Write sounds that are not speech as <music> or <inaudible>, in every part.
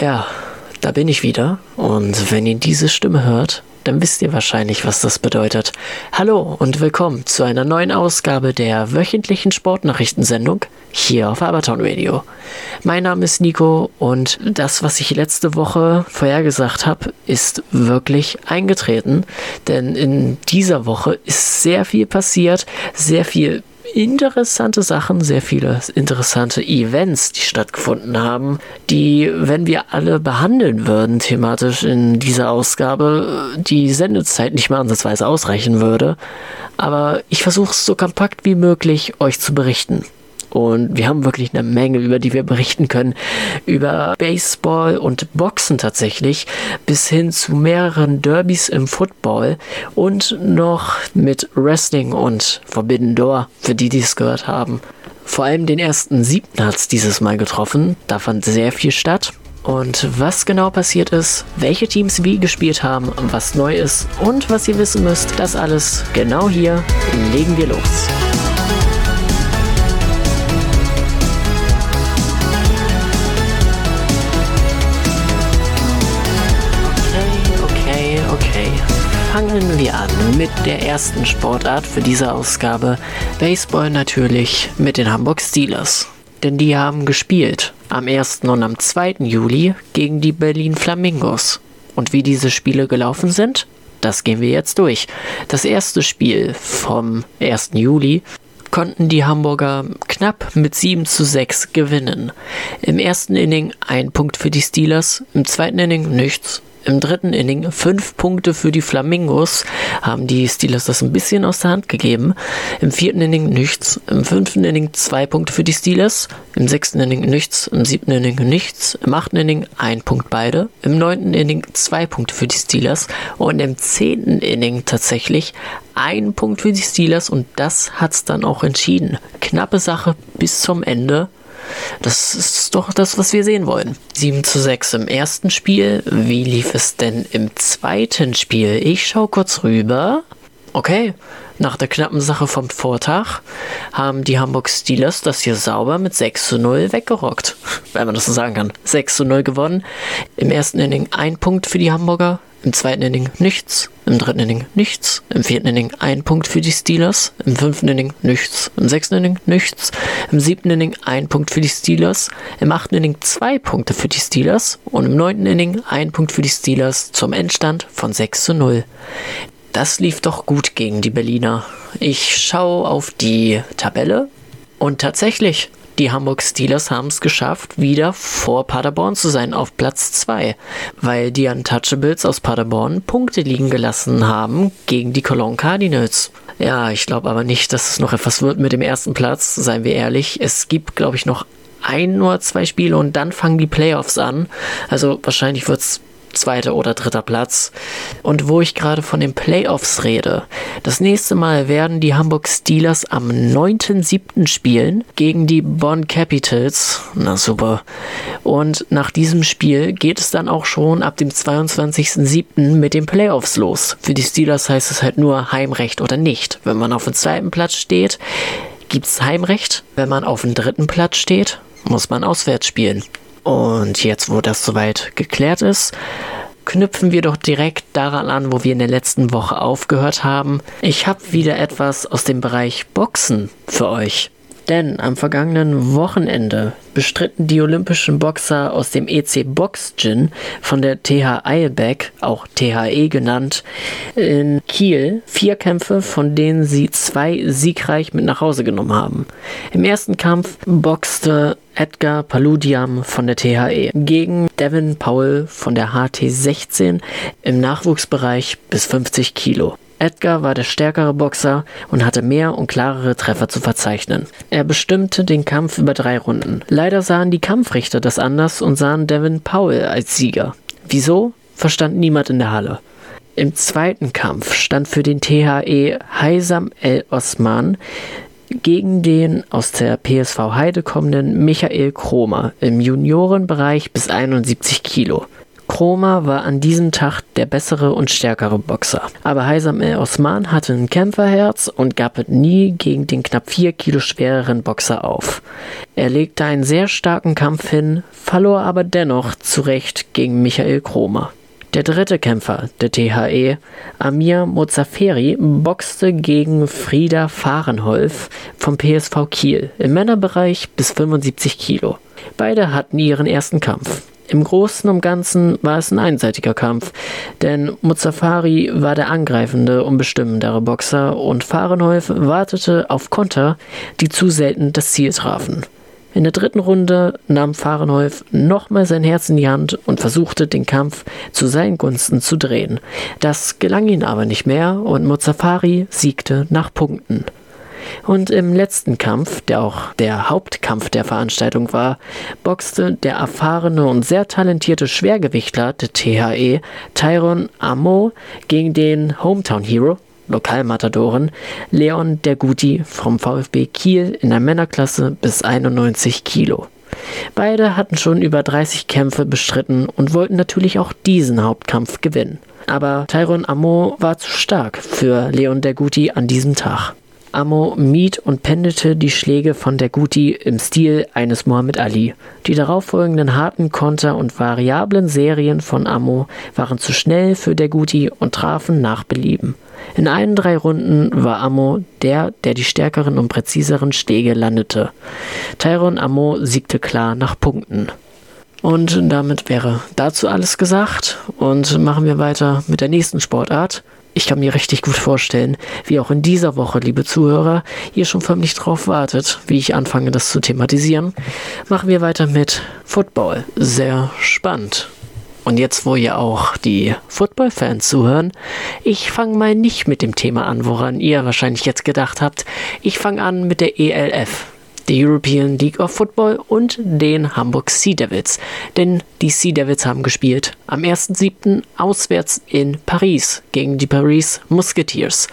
Ja, da bin ich wieder. Und wenn ihr diese Stimme hört, dann wisst ihr wahrscheinlich, was das bedeutet. Hallo und willkommen zu einer neuen Ausgabe der wöchentlichen Sportnachrichtensendung hier auf Abertown Radio. Mein Name ist Nico und das, was ich letzte Woche vorhergesagt habe, ist wirklich eingetreten. Denn in dieser Woche ist sehr viel passiert, sehr viel interessante Sachen, sehr viele interessante Events, die stattgefunden haben, die, wenn wir alle behandeln würden, thematisch in dieser Ausgabe, die Sendezeit nicht mehr ansatzweise ausreichen würde. Aber ich versuche es so kompakt wie möglich euch zu berichten. Und wir haben wirklich eine Menge, über die wir berichten können. Über Baseball und Boxen tatsächlich, bis hin zu mehreren Derbys im Football und noch mit Wrestling und Forbidden Door, für die, die es gehört haben. Vor allem den ersten siebten hat es dieses Mal getroffen. Da fand sehr viel statt. Und was genau passiert ist, welche Teams wie gespielt haben, was neu ist und was ihr wissen müsst, das alles genau hier legen wir los. Fangen wir an mit der ersten Sportart für diese Ausgabe. Baseball natürlich mit den Hamburg Steelers. Denn die haben gespielt am 1. und am 2. Juli gegen die Berlin Flamingos. Und wie diese Spiele gelaufen sind, das gehen wir jetzt durch. Das erste Spiel vom 1. Juli konnten die Hamburger knapp mit 7 zu 6 gewinnen. Im ersten Inning ein Punkt für die Steelers, im zweiten Inning nichts im dritten Inning fünf Punkte für die Flamingos, haben die Steelers das ein bisschen aus der Hand gegeben. Im vierten Inning nichts, im fünften Inning zwei Punkte für die Steelers, im sechsten Inning nichts, im siebten Inning nichts, im achten Inning ein Punkt beide, im neunten Inning zwei Punkte für die Steelers und im zehnten Inning tatsächlich ein Punkt für die Steelers und das hat es dann auch entschieden. Knappe Sache bis zum Ende. Das ist doch das, was wir sehen wollen. 7 zu 6 im ersten Spiel. Wie lief es denn im zweiten Spiel? Ich schaue kurz rüber. Okay, nach der knappen Sache vom Vortag haben die Hamburg Steelers das hier sauber mit 6 zu 0 weggerockt. Wenn man das so sagen kann. 6 zu 0 gewonnen. Im ersten Inning ein Punkt für die Hamburger, im zweiten Inning nichts. Im dritten Inning nichts. Im vierten Inning ein Punkt für die Steelers. Im fünften Inning nichts. Im sechsten Inning nichts. Im siebten Inning ein Punkt für die Steelers. Im achten Inning zwei Punkte für die Steelers. Und im neunten Inning ein Punkt für die Steelers zum Endstand von 6 zu 0. Das lief doch gut gegen die Berliner. Ich schaue auf die Tabelle und tatsächlich, die Hamburg Steelers haben es geschafft, wieder vor Paderborn zu sein auf Platz 2, weil die Untouchables aus Paderborn Punkte liegen gelassen haben gegen die Cologne Cardinals. Ja, ich glaube aber nicht, dass es noch etwas wird mit dem ersten Platz, seien wir ehrlich. Es gibt, glaube ich, noch ein oder zwei Spiele und dann fangen die Playoffs an. Also wahrscheinlich wird es zweiter oder dritter Platz. Und wo ich gerade von den Playoffs rede, das nächste Mal werden die Hamburg Steelers am 9.7. spielen gegen die Bonn Capitals. Na super. Und nach diesem Spiel geht es dann auch schon ab dem 22.7. mit den Playoffs los. Für die Steelers heißt es halt nur Heimrecht oder nicht. Wenn man auf dem zweiten Platz steht, gibt es Heimrecht. Wenn man auf dem dritten Platz steht, muss man auswärts spielen. Und jetzt, wo das soweit geklärt ist, knüpfen wir doch direkt daran an, wo wir in der letzten Woche aufgehört haben. Ich habe wieder etwas aus dem Bereich Boxen für euch. Denn am vergangenen Wochenende bestritten die olympischen Boxer aus dem EC Box Gin von der TH Eilbeck, auch THE genannt, in Kiel vier Kämpfe, von denen sie zwei siegreich mit nach Hause genommen haben. Im ersten Kampf boxte Edgar Paludiam von der THE gegen Devin Powell von der HT16 im Nachwuchsbereich bis 50 Kilo. Edgar war der stärkere Boxer und hatte mehr und klarere Treffer zu verzeichnen. Er bestimmte den Kampf über drei Runden. Leider sahen die Kampfrichter das anders und sahen Devin Powell als Sieger. Wieso? Verstand niemand in der Halle. Im zweiten Kampf stand für den THE Heisam El Osman gegen den aus der PSV Heide kommenden Michael Kromer im Juniorenbereich bis 71 Kilo. Kroma war an diesem Tag der bessere und stärkere Boxer. Aber Heisam El Osman hatte ein Kämpferherz und gab es nie gegen den knapp 4 Kilo schwereren Boxer auf. Er legte einen sehr starken Kampf hin, verlor aber dennoch zu Recht gegen Michael Kroma. Der dritte Kämpfer der THE, Amir Mozaferi, boxte gegen Frieda Fahrenholf vom PSV Kiel im Männerbereich bis 75 Kilo. Beide hatten ihren ersten Kampf. Im Großen und Ganzen war es ein einseitiger Kampf, denn Muzafari war der angreifende und bestimmendere Boxer und Fahrenholf wartete auf Konter, die zu selten das Ziel trafen. In der dritten Runde nahm Fahrenholf nochmal sein Herz in die Hand und versuchte, den Kampf zu seinen Gunsten zu drehen. Das gelang ihm aber nicht mehr und Muzafari siegte nach Punkten. Und im letzten Kampf, der auch der Hauptkampf der Veranstaltung war, boxte der erfahrene und sehr talentierte Schwergewichtler der THE, Tyron Amo, gegen den Hometown Hero, Lokalmatadoren, Leon der Guti vom VfB Kiel in der Männerklasse bis 91 Kilo. Beide hatten schon über 30 Kämpfe bestritten und wollten natürlich auch diesen Hauptkampf gewinnen. Aber Tyron Amo war zu stark für Leon der Guti an diesem Tag. Amo mied und pendelte die Schläge von der Guti im Stil eines Muhammad Ali. Die darauffolgenden harten Konter und variablen Serien von Amo waren zu schnell für der Guti und trafen nach Belieben. In allen drei Runden war Amo der, der die stärkeren und präziseren Schläge landete. Tyron Amo siegte klar nach Punkten. Und damit wäre dazu alles gesagt und machen wir weiter mit der nächsten Sportart, ich kann mir richtig gut vorstellen, wie auch in dieser Woche, liebe Zuhörer, ihr schon förmlich drauf wartet, wie ich anfange, das zu thematisieren. Machen wir weiter mit Football. Sehr spannend. Und jetzt, wo ihr auch die Football-Fans zuhören, ich fange mal nicht mit dem Thema an, woran ihr wahrscheinlich jetzt gedacht habt. Ich fange an mit der ELF der European League of Football und den Hamburg Sea Devils. Denn die Sea Devils haben gespielt am 1.7. auswärts in Paris gegen die Paris Musketeers.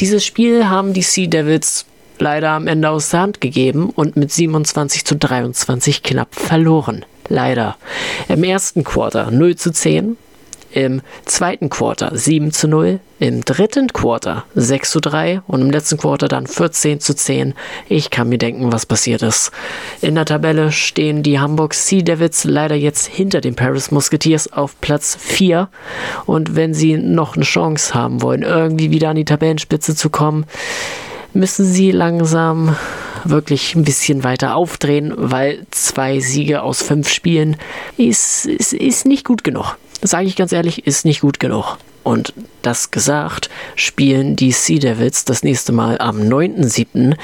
Dieses Spiel haben die Sea Devils leider am Ende aus der Hand gegeben und mit 27 zu 23 knapp verloren. Leider. Im ersten Quarter 0 zu 10, im zweiten Quarter 7 zu 0, im dritten Quarter 6 zu 3 und im letzten Quarter dann 14 zu 10. Ich kann mir denken, was passiert ist. In der Tabelle stehen die Hamburg Sea Devils leider jetzt hinter den Paris Musketeers auf Platz 4 und wenn sie noch eine Chance haben wollen, irgendwie wieder an die Tabellenspitze zu kommen, müssen sie langsam wirklich ein bisschen weiter aufdrehen, weil zwei Siege aus fünf Spielen ist, ist, ist nicht gut genug sage ich ganz ehrlich, ist nicht gut genug. Und das gesagt, spielen die Sea Devils das nächste Mal am 9.7.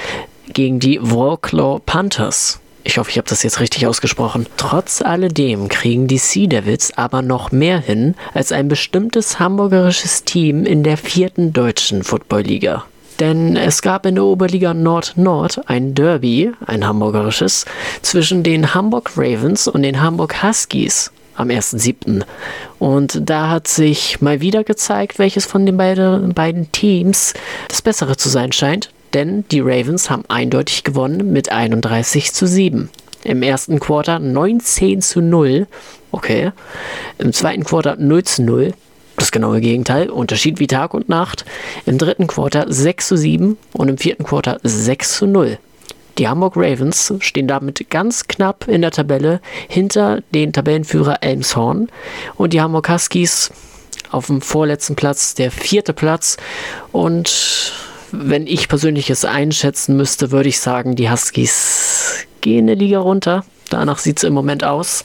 gegen die Wroclaw Panthers. Ich hoffe, ich habe das jetzt richtig ausgesprochen. Trotz alledem kriegen die Sea Devils aber noch mehr hin als ein bestimmtes hamburgerisches Team in der vierten deutschen Footballliga. Denn es gab in der Oberliga Nord-Nord ein Derby, ein hamburgerisches, zwischen den Hamburg Ravens und den Hamburg Huskies am 1.7. Und da hat sich mal wieder gezeigt, welches von den beide, beiden Teams das bessere zu sein scheint. Denn die Ravens haben eindeutig gewonnen mit 31 zu 7. Im ersten Quarter 19 zu 0. Okay. Im zweiten Quarter 0 zu 0. Das genaue Gegenteil. Unterschied wie Tag und Nacht. Im dritten Quarter 6 zu 7 und im vierten Quarter 6 zu 0. Die Hamburg Ravens stehen damit ganz knapp in der Tabelle hinter den Tabellenführer Elmshorn und die Hamburg Huskies auf dem vorletzten Platz, der vierte Platz. Und wenn ich persönlich es einschätzen müsste, würde ich sagen, die Huskies gehen eine Liga runter. Danach sieht es im Moment aus.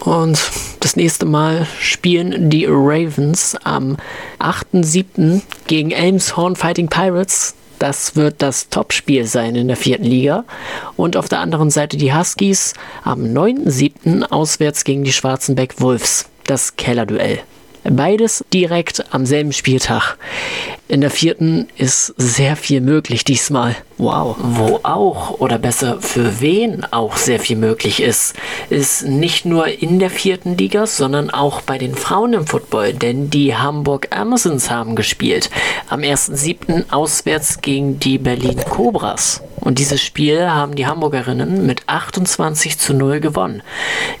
Und das nächste Mal spielen die Ravens am 8.7. gegen Elmshorn Fighting Pirates. Das wird das Topspiel sein in der vierten Liga. Und auf der anderen Seite die Huskies am 9.7. auswärts gegen die Schwarzenbeck Wolves. Das Kellerduell. Beides direkt am selben Spieltag. In der vierten ist sehr viel möglich diesmal. Wow. Wo auch, oder besser für wen auch sehr viel möglich ist, ist nicht nur in der vierten Liga, sondern auch bei den Frauen im Football, denn die Hamburg Amazons haben gespielt. Am 1.7. auswärts gegen die Berlin Cobras. Und dieses Spiel haben die Hamburgerinnen mit 28 zu 0 gewonnen.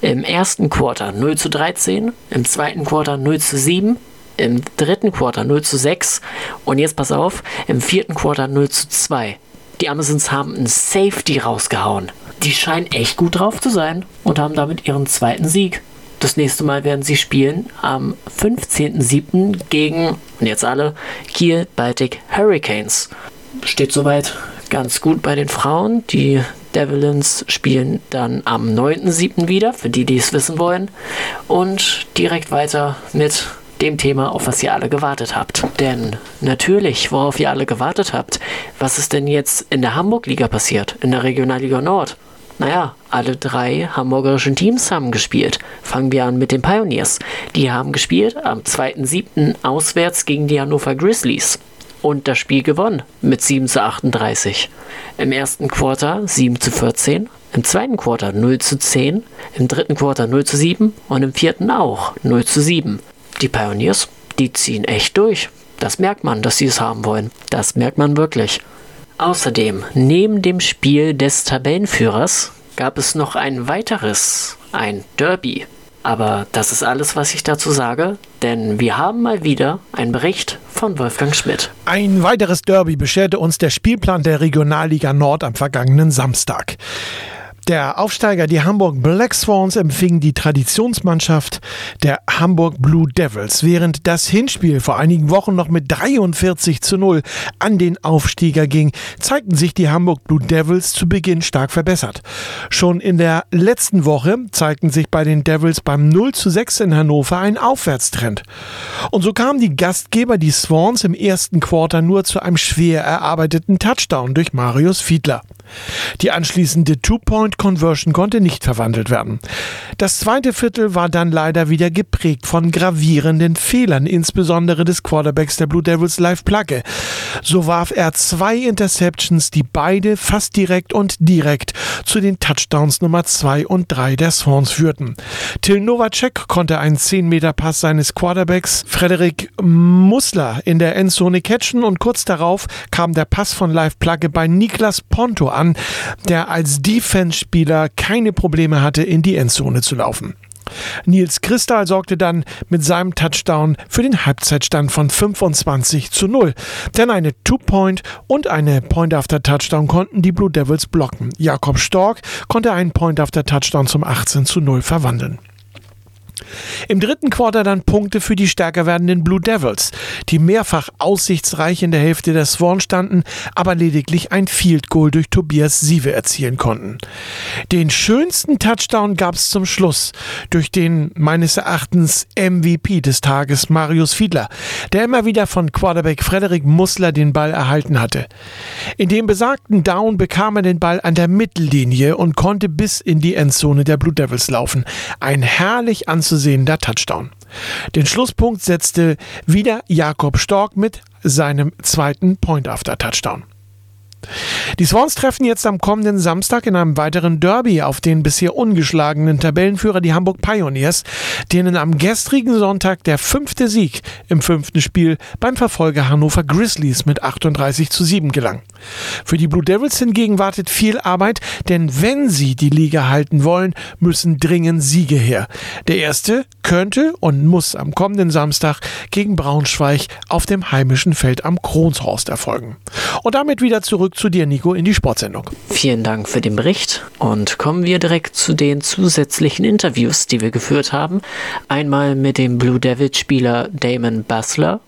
Im ersten Quarter 0 zu 13, im zweiten Quarter 0 zu 7 im dritten Quarter 0 zu 6 und jetzt pass auf, im vierten Quarter 0 zu 2. Die Amazons haben einen Safety rausgehauen. Die scheinen echt gut drauf zu sein und haben damit ihren zweiten Sieg. Das nächste Mal werden sie spielen am 15.07. gegen, und jetzt alle, Kiel Baltic Hurricanes. Steht soweit ganz gut bei den Frauen. Die Devils spielen dann am 9.07. wieder, für die, die es wissen wollen. Und direkt weiter mit dem Thema, auf was ihr alle gewartet habt. Denn natürlich, worauf ihr alle gewartet habt, was ist denn jetzt in der Hamburg-Liga passiert, in der Regionalliga Nord? Naja, alle drei hamburgerischen Teams haben gespielt. Fangen wir an mit den Pioneers. Die haben gespielt am 2.7. auswärts gegen die Hannover Grizzlies. Und das Spiel gewonnen mit 7 zu 38. Im ersten Quarter 7 zu 14, im zweiten Quarter 0 zu 10, im dritten Quarter 0 zu 7 und im vierten auch 0 zu 7 die Pioneers, die ziehen echt durch. Das merkt man, dass sie es haben wollen. Das merkt man wirklich. Außerdem, neben dem Spiel des Tabellenführers gab es noch ein weiteres, ein Derby. Aber das ist alles, was ich dazu sage, denn wir haben mal wieder einen Bericht von Wolfgang Schmidt. Ein weiteres Derby bescherte uns der Spielplan der Regionalliga Nord am vergangenen Samstag. Der Aufsteiger, die Hamburg Black Swans, empfing die Traditionsmannschaft der Hamburg Blue Devils, während das Hinspiel vor einigen Wochen noch mit 43 zu 0 an den Aufsteiger ging, zeigten sich die Hamburg Blue Devils zu Beginn stark verbessert. Schon in der letzten Woche zeigten sich bei den Devils beim 0 zu 6 in Hannover ein Aufwärtstrend. Und so kamen die Gastgeber, die Swans, im ersten Quarter nur zu einem schwer erarbeiteten Touchdown durch Marius Fiedler. Die anschließende Two-Point-Conversion konnte nicht verwandelt werden. Das zweite Viertel war dann leider wieder geprägt von gravierenden Fehlern, insbesondere des Quarterbacks der Blue Devils Live Plugge. So warf er zwei Interceptions, die beide fast direkt und direkt zu den Touchdowns Nummer 2 und 3 der Swans führten. Till Novacek konnte einen 10-Meter-Pass seines Quarterbacks Frederik Musler in der Endzone catchen und kurz darauf kam der Pass von Live Plugge bei Niklas Ponto an, der als Defense-Spieler keine Probleme hatte, in die Endzone zu laufen. Nils Kristal sorgte dann mit seinem Touchdown für den Halbzeitstand von 25 zu 0. Denn eine Two-Point und eine Point-After-Touchdown konnten die Blue Devils blocken. Jakob Stork konnte einen Point-After-Touchdown zum 18 zu 0 verwandeln. Im dritten Quarter dann Punkte für die stärker werdenden Blue Devils, die mehrfach aussichtsreich in der Hälfte der Swan standen, aber lediglich ein Field Goal durch Tobias Sieve erzielen konnten. Den schönsten Touchdown gab es zum Schluss durch den meines Erachtens MVP des Tages Marius Fiedler, der immer wieder von Quarterback Frederik Mussler den Ball erhalten hatte. In dem besagten Down bekam er den Ball an der Mittellinie und konnte bis in die Endzone der Blue Devils laufen. Ein herrlich anzusehender Touchdown. Den Schlusspunkt setzte wieder Jakob Stork mit seinem zweiten Point-After-Touchdown. Die Swans treffen jetzt am kommenden Samstag in einem weiteren Derby auf den bisher ungeschlagenen Tabellenführer, die Hamburg Pioneers, denen am gestrigen Sonntag der fünfte Sieg im fünften Spiel beim Verfolger Hannover Grizzlies mit 38 zu 7 gelang. Für die Blue Devils hingegen wartet viel Arbeit, denn wenn sie die Liga halten wollen, müssen dringend Siege her. Der erste könnte und muss am kommenden Samstag gegen Braunschweig auf dem heimischen Feld am Kronshorst erfolgen. Und damit wieder zurück zu dir, Nico, in die Sportsendung. Vielen Dank für den Bericht und kommen wir direkt zu den zusätzlichen Interviews, die wir geführt haben. Einmal mit dem Blue Devils Spieler Damon Bassler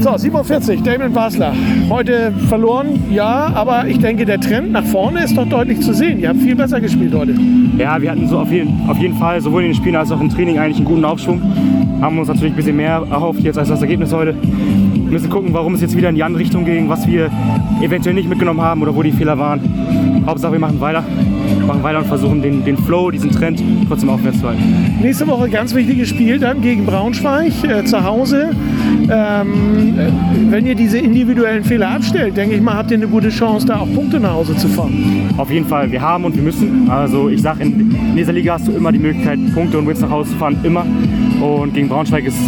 so, 47, Damon Basler. Heute verloren, ja, aber ich denke, der Trend nach vorne ist doch deutlich zu sehen. Ihr habt viel besser gespielt heute. Ja, wir hatten so auf jeden, auf jeden Fall sowohl in den Spielen als auch im Training eigentlich einen guten Aufschwung. Haben uns natürlich ein bisschen mehr erhofft jetzt als das Ergebnis heute. Wir müssen gucken, warum es jetzt wieder in die andere Richtung ging, was wir eventuell nicht mitgenommen haben oder wo die Fehler waren. Hauptsache, wir machen weiter. machen weiter und versuchen den, den Flow, diesen Trend trotzdem aufwärts zu halten. Nächste Woche ganz wichtiges Spiel dann gegen Braunschweig äh, zu Hause. Ähm, äh, wenn ihr diese individuellen Fehler abstellt, denke ich mal, habt ihr eine gute Chance, da auch Punkte nach Hause zu fahren. Auf jeden Fall, wir haben und wir müssen. Also ich sage, in, in dieser Liga hast du immer die Möglichkeit, Punkte und Wins nach Hause zu fahren, immer. Und gegen Braunschweig ist,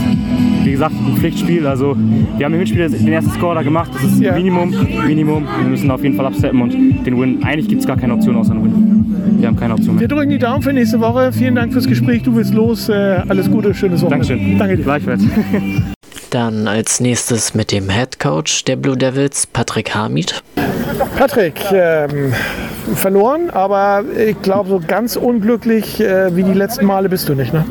wie gesagt, ein Pflichtspiel. Also wir haben im Hinspiel den ersten Score da gemacht. Das ist Ja. Minimum, Minimum. Wir müssen auf jeden Fall absteppen und den Win. Eigentlich gibt es gar keine Option außer einen Win. Wir haben keine Option mehr. Wir drücken die Daumen für nächste Woche. Vielen Dank fürs Gespräch. Du willst los. Äh, alles Gute, schönes Wochenende. Dankeschön. Danke dir. Gleichfalls. <laughs> Dann als nächstes mit dem Head Coach der Blue Devils, Patrick Hamid. Patrick, ähm, verloren, aber ich glaube, so ganz unglücklich äh, wie die letzten Male bist du nicht, ne?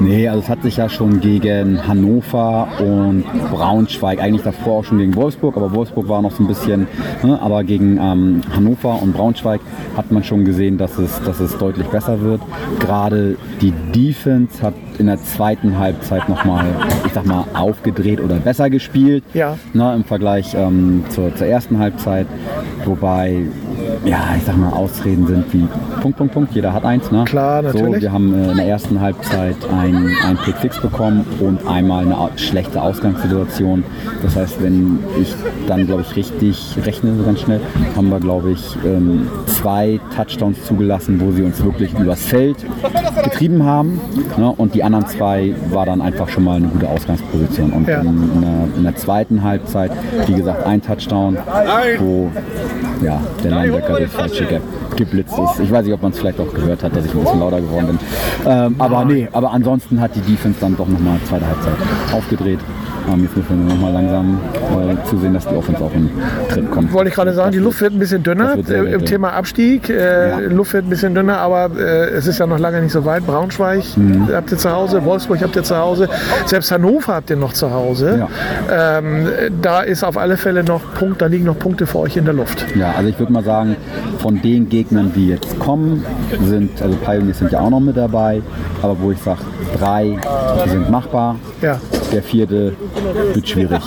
Nee, also es hat sich ja schon gegen Hannover und Braunschweig, eigentlich davor auch schon gegen Wolfsburg, aber Wolfsburg war noch so ein bisschen, ne, aber gegen ähm, Hannover und Braunschweig hat man schon gesehen, dass es, dass es deutlich besser wird. Gerade die Defense hat in der zweiten Halbzeit nochmal, ich sag mal, aufgedreht oder besser gespielt Ja. ne, im Vergleich ähm, zur, zur ersten Halbzeit. Wobei, ja, ich sag mal, Ausreden sind wie Punkt, Punkt, Punkt, jeder hat eins. Ne? Klar, natürlich. So, wir haben äh, in der ersten Halbzeit ein, ein Pick Fix bekommen und einmal eine schlechte Ausgangssituation. Das heißt, wenn ich dann, glaube ich, richtig rechne, so ganz schnell, haben wir, glaube ich, ähm, zwei Touchdowns zugelassen, wo sie uns wirklich übers Feld getrieben haben. Ne? Und die anderen zwei war dann einfach schon mal eine gute Ausgangsposition. Und Ja. in, der, in der zweiten Halbzeit, wie gesagt, ein Touchdown, wo ja, der Linebacker durch falsche Gap geblitzt ist. Ich weiß nicht, ob man es vielleicht auch gehört hat, dass ich ein bisschen lauter geworden bin. Ähm, aber nee, aber ansonsten hat die Defense dann doch nochmal zweite Halbzeit aufgedreht. Jetzt müssen wir nochmal langsam äh, zusehen, dass die Offense auch in Tritt kommt. Wollte ich gerade sagen, die Luft wird ein bisschen dünner sehr, äh, sehr im. Thema Abstieg. Äh, Ja. Luft wird ein bisschen dünner, aber äh, es ist ja noch lange nicht so weit. Braunschweig Mhm. habt ihr zu Hause, Wolfsburg habt ihr zu Hause, selbst Hannover habt ihr noch zu Hause. Ähm, da ist auf alle Fälle noch Punkt, da liegen noch Punkte für euch in der Luft. Ja, also ich würde mal sagen, von den Gegnern, die jetzt kommen, sind, also Pioneers sind ja auch noch mit dabei, aber wo ich sage, drei, die sind machbar. Ja. Der vierte wird schwierig.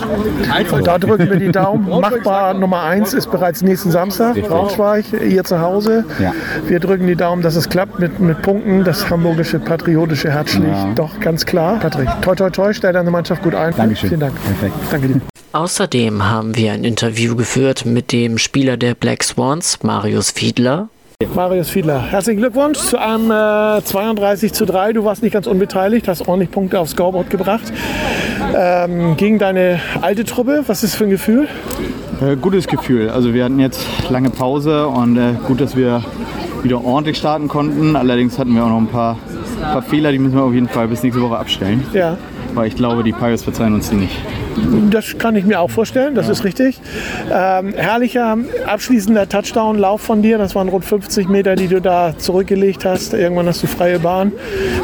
Und da drücken wir die Daumen. Machbar Nummer eins ist bereits nächsten Samstag, Richtig. Braunschweig, ihr zu Hause. Ja. Wir drücken die Daumen, dass es klappt mit, mit Punkten. Das hamburgische patriotische Herz schlägt Ja. doch ganz klar. Patrick, toi toi toi, stell deine Mannschaft gut ein. Dankeschön. Vielen Dank. Perfekt. Danke dir. Außerdem haben wir ein Interview geführt mit dem Spieler der Black Swans, Marius Fiedler. Marius Fiedler, herzlichen Glückwunsch zu einem äh, 32 zu 3. Du warst nicht ganz unbeteiligt, hast ordentlich Punkte aufs Scoreboard gebracht. Ähm, gegen deine alte Truppe, was ist das für ein Gefühl? Äh, gutes Gefühl. Also wir hatten jetzt lange Pause und äh, gut, dass wir wieder ordentlich starten konnten. Allerdings hatten wir auch noch ein paar, paar Fehler, die müssen wir auf jeden Fall bis nächste Woche abstellen. Ja. Weil ich glaube, die Pirates verzeihen uns die nicht. Das kann ich mir auch vorstellen, das ist richtig. Ähm, herrlicher abschließender Touchdown-Lauf von dir. Das waren rund 50 Meter, die du da zurückgelegt hast. Irgendwann hast du freie Bahn.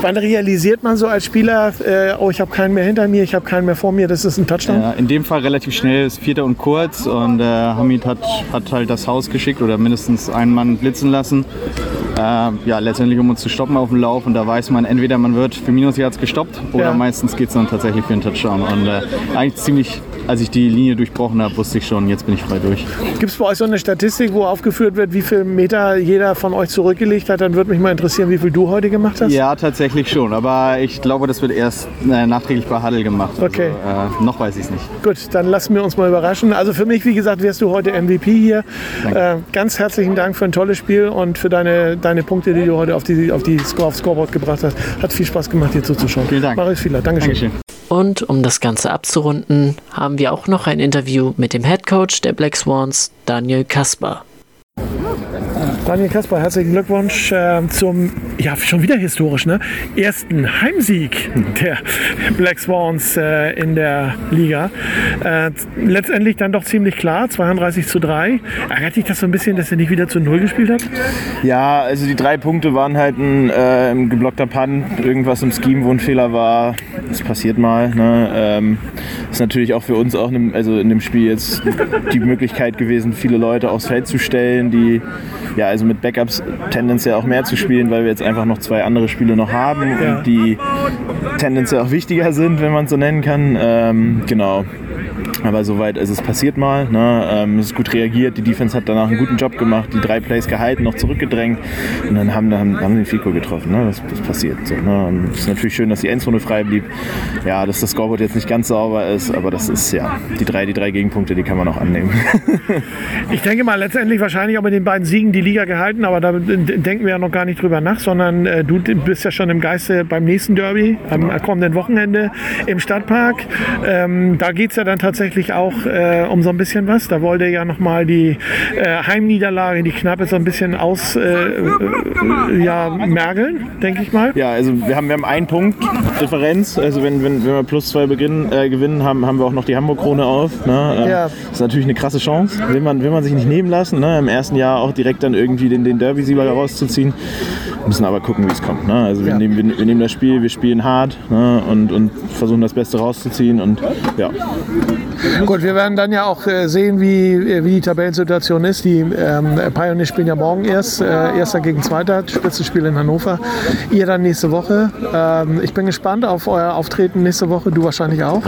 Wann realisiert man so als Spieler, äh, oh, ich habe keinen mehr hinter mir, ich habe keinen mehr vor mir, das ist ein Touchdown? Ja, in dem Fall relativ schnell, ist Vierter und kurz und äh, Hamid hat, hat halt das Haus geschickt oder mindestens einen Mann blitzen lassen. Äh, ja, letztendlich um uns zu stoppen auf dem Lauf und da weiß man, entweder man wird für Minusyards gestoppt oder Ja. meistens geht es dann tatsächlich für einen Touchdown. Und äh, eigentlich ziemlich, als ich die Linie durchbrochen habe, wusste ich schon, jetzt bin ich frei durch. Gibt es bei euch so eine Statistik, wo aufgeführt wird, wie viel Meter jeder von euch zurückgelegt hat? Dann würde mich mal interessieren, wie viel du heute gemacht hast. Ja, tatsächlich schon. Aber ich glaube, das wird erst äh, nachträglich bei Huddle gemacht. Okay. Also, äh, noch weiß ich es nicht. Gut, dann lassen wir uns mal überraschen. Also für mich, wie gesagt, wärst du heute MVP hier. Äh, ganz herzlichen Dank für ein tolles Spiel und für deine, deine Punkte, die du heute auf die, auf die Score, aufs Scoreboard gebracht hast. Hat viel Spaß gemacht, dir zuzuschauen. Vielen Dank. Marius Fieler, Dankeschön. Dankeschön. Und um das Ganze abzurunden, haben wir auch noch ein Interview mit dem Head Coach der Black Swans, Daniel Kasper. Daniel Kasper, herzlichen Glückwunsch äh, zum, ja, schon wieder historisch, ne? Ersten Heimsieg der Black Swans äh, in der Liga. Äh, letztendlich dann doch ziemlich klar, 32 zu 3. Ärgert dich das so ein bisschen, dass ihr nicht wieder zu Null gespielt habt? Ja, also die drei Punkte waren halt ein, äh, ein geblockter Punt, irgendwas im Scheme, wo ein Fehler war. Das passiert mal. Ne? Ähm, ist natürlich auch für uns auch in dem, also in dem Spiel jetzt die Möglichkeit gewesen, viele Leute aufs Feld zu stellen, die ja also mit Backups tendenziell auch mehr zu spielen, weil wir jetzt einfach noch zwei andere Spiele noch haben Ja. und die tendenziell auch wichtiger sind, wenn man es so nennen kann. Ähm, genau. Aber soweit, also es passiert mal. Ne? Ähm, es ist gut reagiert. Die Defense hat danach einen guten Job gemacht, die drei Plays gehalten, noch zurückgedrängt und dann haben, haben, haben sie den Fico getroffen. Ne? Das, das passiert so. Ne? Es ist natürlich schön, dass die Endzone frei blieb. Ja, dass das Scoreboard jetzt nicht ganz sauber ist, aber das ist ja die drei, die drei Gegenpunkte, die kann man auch annehmen. <laughs> ich denke mal, letztendlich wahrscheinlich auch mit den beiden Siegen die Liga gehalten, aber da denken wir ja noch gar nicht drüber nach, sondern äh, du bist ja schon im Geiste beim nächsten Derby am kommenden Wochenende im Stadtpark. Ähm, da geht es ja dann tatsächlich auch äh, um so ein bisschen was. Da wollte ja nochmal die äh, Heimniederlage, die knappe, so ein bisschen aus äh, äh, ja, mergeln, denke ich mal. Ja, also wir haben, wir haben einen Punkt Differenz. Also wenn, wenn, wenn wir plus zwei beginnen, äh, gewinnen, haben, haben wir auch noch die Hamburg-Krone auf. Ne? Ähm, ja. Das ist natürlich eine krasse Chance. Will man, will man sich nicht nehmen lassen, ne? im ersten Jahr auch direkt dann irgendwie den, den Derby-Sieger rauszuziehen müssen aber gucken, wie es kommt. Ne? Also wir, ja. nehmen, wir, wir, nehmen das Spiel, wir spielen hart ne? und, und versuchen das Beste rauszuziehen und ja. Gut, wir werden dann ja auch äh, sehen, wie, äh, wie die Tabellensituation ist. Die ähm, Pioneers spielen ja morgen erst, äh, erster gegen zweiter, Spitzenspiel in Hannover. Ihr dann nächste Woche. Ähm, ich bin gespannt auf euer Auftreten nächste Woche, du wahrscheinlich auch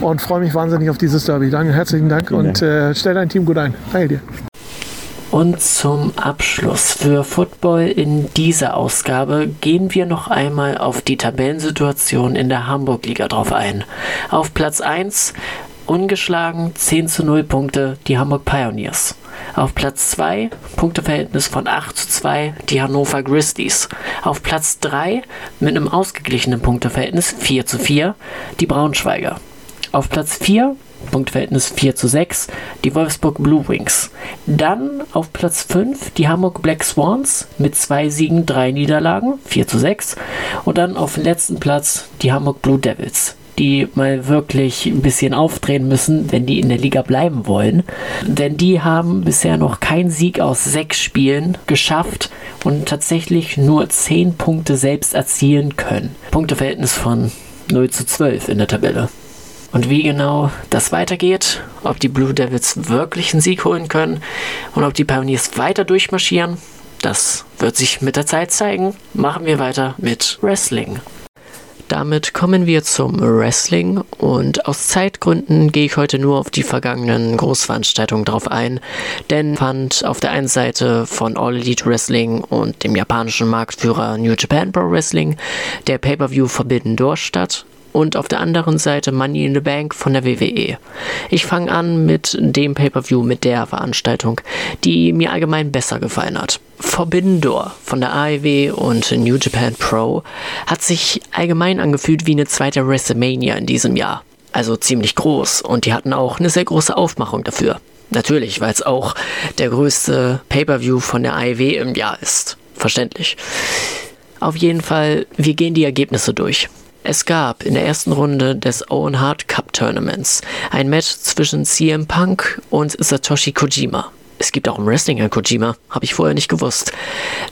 und freue mich wahnsinnig auf dieses Derby. Danke, herzlichen Dank und äh, stell dein Team gut ein. Danke dir. Und zum Abschluss für Football in dieser Ausgabe gehen wir noch einmal auf die Tabellensituation in der Hamburg-Liga drauf ein. Auf Platz 1 ungeschlagen 10 zu 0 Punkte die Hamburg Pioneers. Auf Platz 2 Punkteverhältnis von 8 zu 2 die Hannover Grizzlies. Auf Platz 3 mit einem ausgeglichenen Punkteverhältnis 4 zu 4 die Braunschweiger. Auf Platz 4 Punktverhältnis 4 zu 6, die Wolfsburg Blue Wings. Dann auf Platz 5 die Hamburg Black Swans mit zwei Siegen, drei Niederlagen, 4 zu 6. Und dann auf dem letzten Platz die Hamburg Blue Devils die mal wirklich ein bisschen aufdrehen müssen, wenn die in der Liga bleiben wollen. Denn die haben bisher noch keinen Sieg aus sechs Spielen geschafft und tatsächlich nur 10 Punkte selbst erzielen können. Punkteverhältnis von 0 zu 12 in der Tabelle. Und wie genau das weitergeht, ob die Blue Devils wirklich einen Sieg holen können und ob die Pioneers weiter durchmarschieren, das wird sich mit der Zeit zeigen. Machen wir weiter mit Wrestling. Damit kommen wir zum Wrestling und aus Zeitgründen gehe ich heute nur auf die vergangenen Großveranstaltungen drauf ein, denn fand auf der einen Seite von All Elite Wrestling und dem japanischen Marktführer New Japan Pro Wrestling der Pay-Per-View Forbidden Door statt und auf der anderen Seite Money in the Bank von der WWE. Ich fange an mit dem Pay-per-View, mit der Veranstaltung, die mir allgemein besser gefallen hat. Forbidden Door von der AEW und New Japan Pro hat sich allgemein angefühlt wie eine zweite WrestleMania in diesem Jahr. Also ziemlich groß und die hatten auch eine sehr große Aufmachung dafür. Natürlich, weil es auch der größte Pay-per-View von der AEW im Jahr ist. Verständlich. Auf jeden Fall, wir gehen die Ergebnisse durch. Es gab in der ersten Runde des Owen Hart Cup Tournaments ein Match zwischen CM Punk und Satoshi Kojima. Es gibt auch im Wrestling ein Kojima, habe ich vorher nicht gewusst.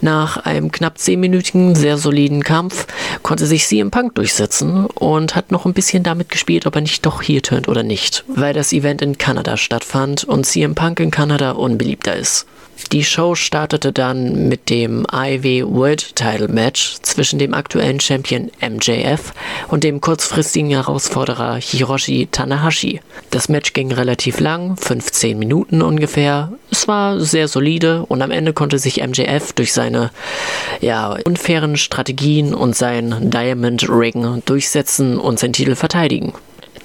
Nach einem knapp 10-minütigen, sehr soliden Kampf konnte sich CM Punk durchsetzen und hat noch ein bisschen damit gespielt, ob er nicht doch hier turnt oder nicht, weil das Event in Kanada stattfand und CM Punk in Kanada unbeliebter ist. Die Show startete dann mit dem IW World Title Match zwischen dem aktuellen Champion MJF und dem kurzfristigen Herausforderer Hiroshi Tanahashi. Das Match ging relativ lang, 15 Minuten ungefähr. Es war sehr solide und am Ende konnte sich MJF durch seine ja, unfairen Strategien und sein Diamond Ring durchsetzen und seinen Titel verteidigen.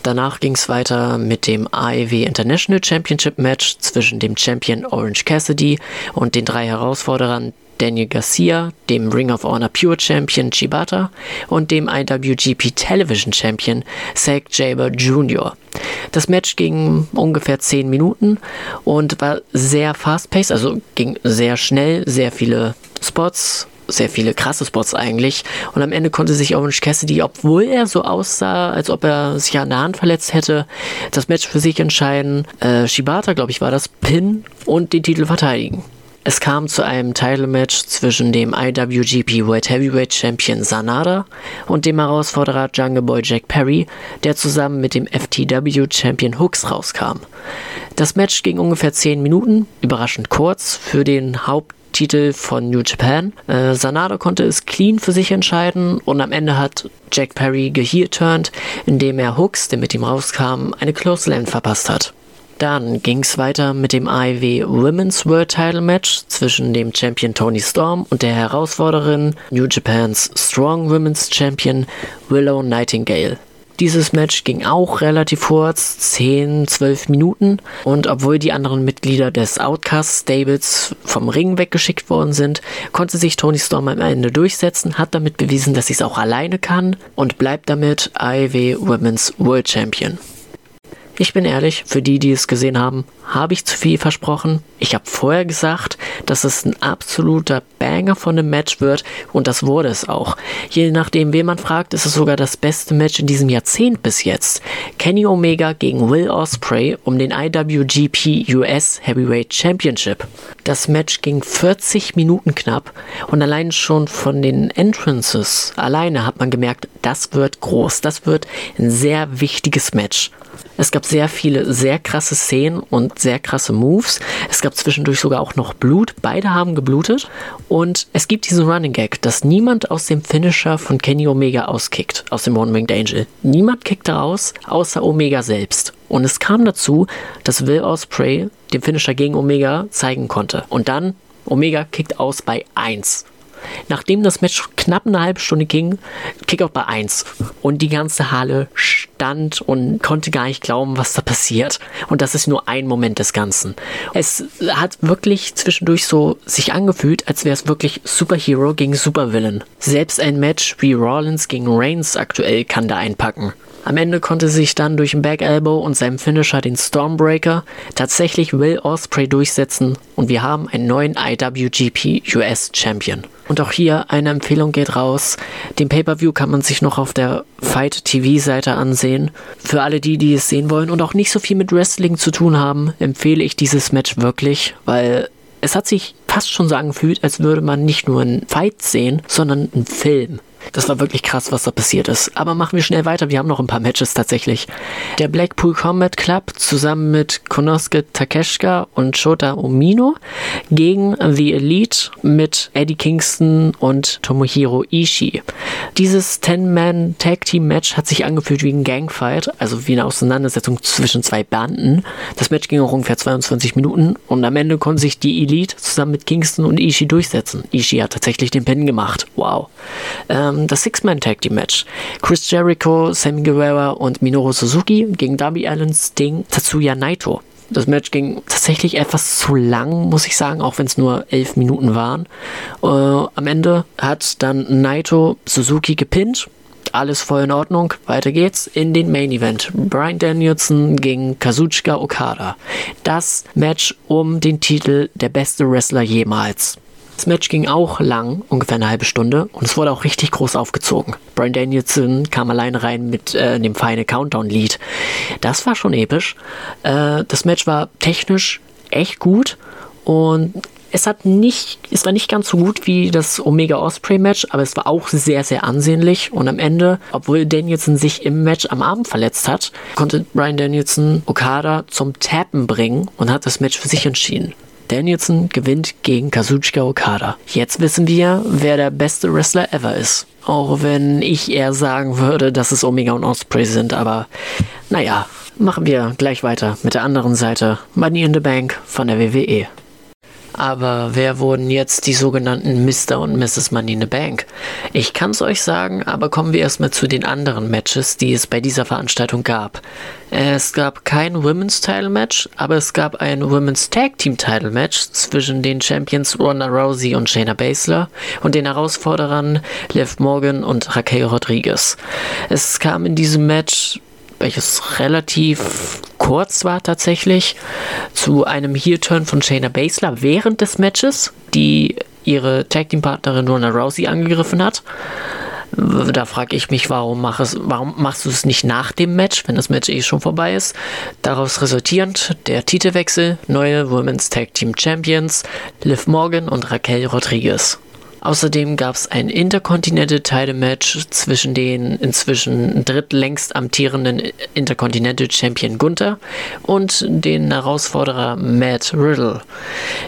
Danach ging es weiter mit dem AEW International Championship Match zwischen dem Champion Orange Cassidy und den drei Herausforderern Daniel Garcia, dem Ring of Honor Pure Champion Chibata und dem IWGP Television Champion Zack Jaber Jr. Das Match ging ungefähr 10 Minuten und war sehr fast-paced, also ging sehr schnell, sehr viele Spots, sehr viele krasse Spots eigentlich. Und am Ende konnte sich Orange Cassidy, obwohl er so aussah, als ob er sich an der Hand verletzt hätte, das Match für sich entscheiden. Äh, Shibata, glaube ich, war das Pin und den Titel verteidigen. Es kam zu einem Title-Match zwischen dem IWGP World Heavyweight Champion Sanada und dem Herausforderer Jungle Boy Jack Perry, der zusammen mit dem FTW Champion Hooks rauskam. Das Match ging ungefähr 10 Minuten, überraschend kurz für den Haupt Titel von New Japan. Äh, Sanada konnte es clean für sich entscheiden und am Ende hat Jack Perry geheelturned, indem er Hooks, der mit ihm rauskam, eine Close Land verpasst hat. Dann ging es weiter mit dem AEW Women's World Title Match zwischen dem Champion Tony Storm und der Herausforderin New Japans Strong Women's Champion Willow Nightingale. Dieses Match ging auch relativ kurz, 10, 12 Minuten. Und obwohl die anderen Mitglieder des Outcast Stables vom Ring weggeschickt worden sind, konnte sich Tony Storm am Ende durchsetzen, hat damit bewiesen, dass sie es auch alleine kann und bleibt damit AEW Women's World Champion. Ich bin ehrlich, für die, die es gesehen haben, habe ich zu viel versprochen. Ich habe vorher gesagt, dass es ein absoluter Banger von einem Match wird und das wurde es auch. Je nachdem, wen man fragt, ist es sogar das beste Match in diesem Jahrzehnt bis jetzt. Kenny Omega gegen Will Osprey um den IWGP US Heavyweight Championship. Das Match ging 40 Minuten knapp und allein schon von den Entrances alleine hat man gemerkt, das wird groß, das wird ein sehr wichtiges Match. Es gab sehr viele sehr krasse Szenen und sehr krasse Moves. Es gab zwischendurch sogar auch noch Blut. Beide haben geblutet. Und es gibt diesen Running Gag, dass niemand aus dem Finisher von Kenny Omega auskickt, aus dem One Winged Angel. Niemand kickt raus, außer Omega selbst. Und es kam dazu, dass Will Osprey den Finisher gegen Omega zeigen konnte. Und dann, Omega kickt aus bei 1. Nachdem das Match knapp eine halbe Stunde ging, Kickout bei 1. Und die ganze Halle stand und konnte gar nicht glauben, was da passiert. Und das ist nur ein Moment des Ganzen. Es hat wirklich zwischendurch so sich angefühlt, als wäre es wirklich Superhero gegen Supervillain. Selbst ein Match wie Rollins gegen Reigns aktuell kann da einpacken. Am Ende konnte sich dann durch ein Back Elbow und seinem Finisher den Stormbreaker tatsächlich Will Osprey durchsetzen und wir haben einen neuen IWGP US Champion. Und auch hier eine Empfehlung geht raus. Den Pay-per-View kann man sich noch auf der Fight TV Seite ansehen. Für alle die, die es sehen wollen und auch nicht so viel mit Wrestling zu tun haben, empfehle ich dieses Match wirklich, weil es hat sich fast schon so angefühlt, als würde man nicht nur einen Fight sehen, sondern einen Film. Das war wirklich krass, was da passiert ist. Aber machen wir schnell weiter. Wir haben noch ein paar Matches tatsächlich. Der Blackpool Combat Club zusammen mit Konosuke Takeshika und Shota Umino gegen The Elite mit Eddie Kingston und Tomohiro Ishii. Dieses 10-Man Tag Team Match hat sich angefühlt wie ein Gangfight, also wie eine Auseinandersetzung zwischen zwei Banden. Das Match ging auch ungefähr 22 Minuten und am Ende konnte sich die Elite zusammen mit Kingston und Ishii durchsetzen. Ishii hat tatsächlich den Pin gemacht. Wow. Ähm, das Six-Man-Tag Team Match. Chris Jericho, Sammy Guevara und Minoru Suzuki gegen Darby Allin, Sting, Tatsuya Naito. Das Match ging tatsächlich etwas zu lang, muss ich sagen, auch wenn es nur elf Minuten waren. Äh, am Ende hat dann Naito Suzuki gepinnt. Alles voll in Ordnung. Weiter geht's in den Main Event. Brian Danielson gegen Kazuchika Okada. Das Match um den Titel der beste Wrestler jemals. Das Match ging auch lang, ungefähr eine halbe Stunde, und es wurde auch richtig groß aufgezogen. Brian Danielson kam alleine rein mit äh, dem feine Countdown-Lied. Das war schon episch. Äh, das Match war technisch echt gut und es hat nicht, es war nicht ganz so gut wie das Omega Osprey Match, aber es war auch sehr, sehr ansehnlich. Und am Ende, obwohl Danielson sich im Match am Abend verletzt hat, konnte Brian Danielson Okada zum Tappen bringen und hat das Match für sich entschieden. Danielson gewinnt gegen Kazuchika Okada. Jetzt wissen wir, wer der beste Wrestler ever ist. Auch wenn ich eher sagen würde, dass es Omega und Osprey sind, aber naja, machen wir gleich weiter mit der anderen Seite. Money in the Bank von der WWE. Aber wer wurden jetzt die sogenannten Mr. und Mrs. Money in the Bank? Ich kann es euch sagen, aber kommen wir erstmal zu den anderen Matches, die es bei dieser Veranstaltung gab. Es gab kein Women's Title Match, aber es gab ein Women's Tag Team Title Match zwischen den Champions Ronda Rousey und Shayna Baszler und den Herausforderern Liv Morgan und Raquel Rodriguez. Es kam in diesem Match welches relativ kurz war tatsächlich, zu einem Heel-Turn von Shayna Baszler während des Matches, die ihre Tag Team Partnerin Ronda Rousey angegriffen hat. Da frage ich mich, warum, mach es, warum machst du es nicht nach dem Match, wenn das Match eh schon vorbei ist? Daraus resultierend der Titelwechsel, neue Women's Tag Team Champions, Liv Morgan und Raquel Rodriguez. Außerdem gab es ein Intercontinental Title Match zwischen den inzwischen drittlängst amtierenden Intercontinental Champion Gunther und den Herausforderer Matt Riddle.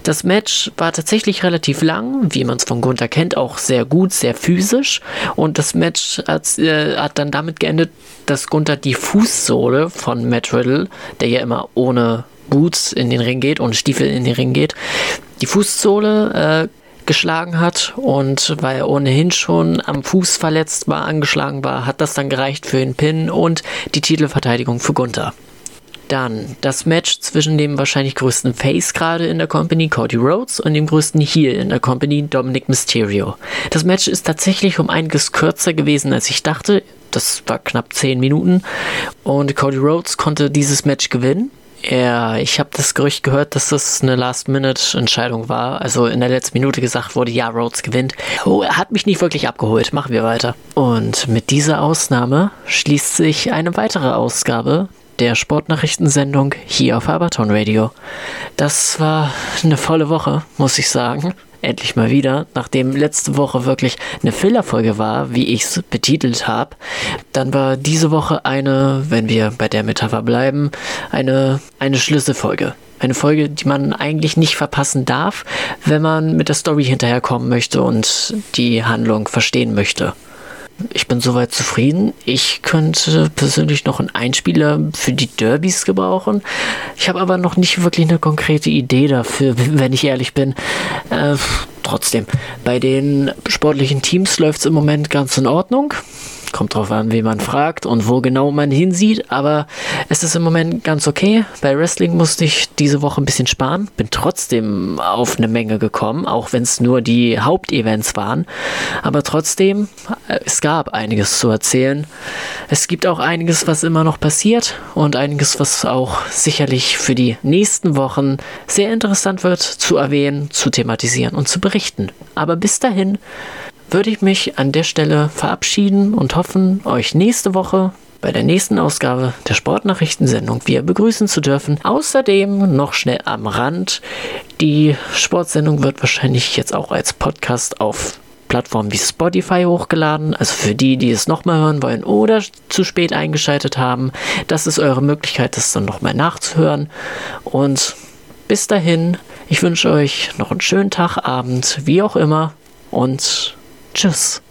Das Match war tatsächlich relativ lang, wie man es von Gunther kennt, auch sehr gut, sehr physisch und das Match hat, äh, hat dann damit geendet, dass Gunther die Fußsohle von Matt Riddle, der ja immer ohne Boots in den Ring geht, ohne Stiefel in den Ring geht, die Fußsohle äh, geschlagen hat und weil er ohnehin schon am Fuß verletzt war, angeschlagen war, hat das dann gereicht für den Pin und die Titelverteidigung für Gunther. Dann das Match zwischen dem wahrscheinlich größten Face gerade in der Company, Cody Rhodes, und dem größten Heel in der Company, Dominic Mysterio. Das Match ist tatsächlich um einiges kürzer gewesen, als ich dachte. Das war knapp 10 Minuten. Und Cody Rhodes konnte dieses Match gewinnen. Ja, ich habe das Gerücht gehört, dass das eine Last-Minute-Entscheidung war. Also in der letzten Minute gesagt wurde, ja, Rhodes gewinnt. Oh, er hat mich nicht wirklich abgeholt. Machen wir weiter. Und mit dieser Ausnahme schließt sich eine weitere Ausgabe der Sportnachrichtensendung hier auf Abaton Radio. Das war eine volle Woche, muss ich sagen endlich mal wieder, nachdem letzte Woche wirklich eine Fillerfolge war, wie ich es betitelt habe, dann war diese Woche eine, wenn wir bei der Metapher bleiben, eine, eine Schlüsselfolge. Eine Folge, die man eigentlich nicht verpassen darf, wenn man mit der Story hinterherkommen möchte und die Handlung verstehen möchte. Ich bin soweit zufrieden. Ich könnte persönlich noch einen Einspieler für die Derbys gebrauchen. Ich habe aber noch nicht wirklich eine konkrete Idee dafür, <laughs> wenn ich ehrlich bin. Äh, trotzdem, bei den sportlichen Teams läuft es im Moment ganz in Ordnung. Kommt drauf an, wie man fragt und wo genau man hinsieht, aber es ist im Moment ganz okay. Bei Wrestling musste ich diese Woche ein bisschen sparen, bin trotzdem auf eine Menge gekommen, auch wenn es nur die Hauptevents waren. Aber trotzdem, äh, es gab einiges zu erzählen. Es gibt auch einiges, was immer noch passiert und einiges, was auch sicherlich für die nächsten Wochen sehr interessant wird zu erwähnen, zu thematisieren und zu berichten. Aber bis dahin, würde ich mich an der Stelle verabschieden und hoffen, euch nächste Woche bei der nächsten Ausgabe der Sportnachrichtensendung wieder begrüßen zu dürfen. Außerdem noch schnell am Rand, die Sportsendung wird wahrscheinlich jetzt auch als Podcast auf Plattformen wie Spotify hochgeladen. Also für die, die es nochmal hören wollen oder zu spät eingeschaltet haben, das ist eure Möglichkeit, das dann nochmal nachzuhören. Und bis dahin, ich wünsche euch noch einen schönen Tag, Abend, wie auch immer und Tschüss.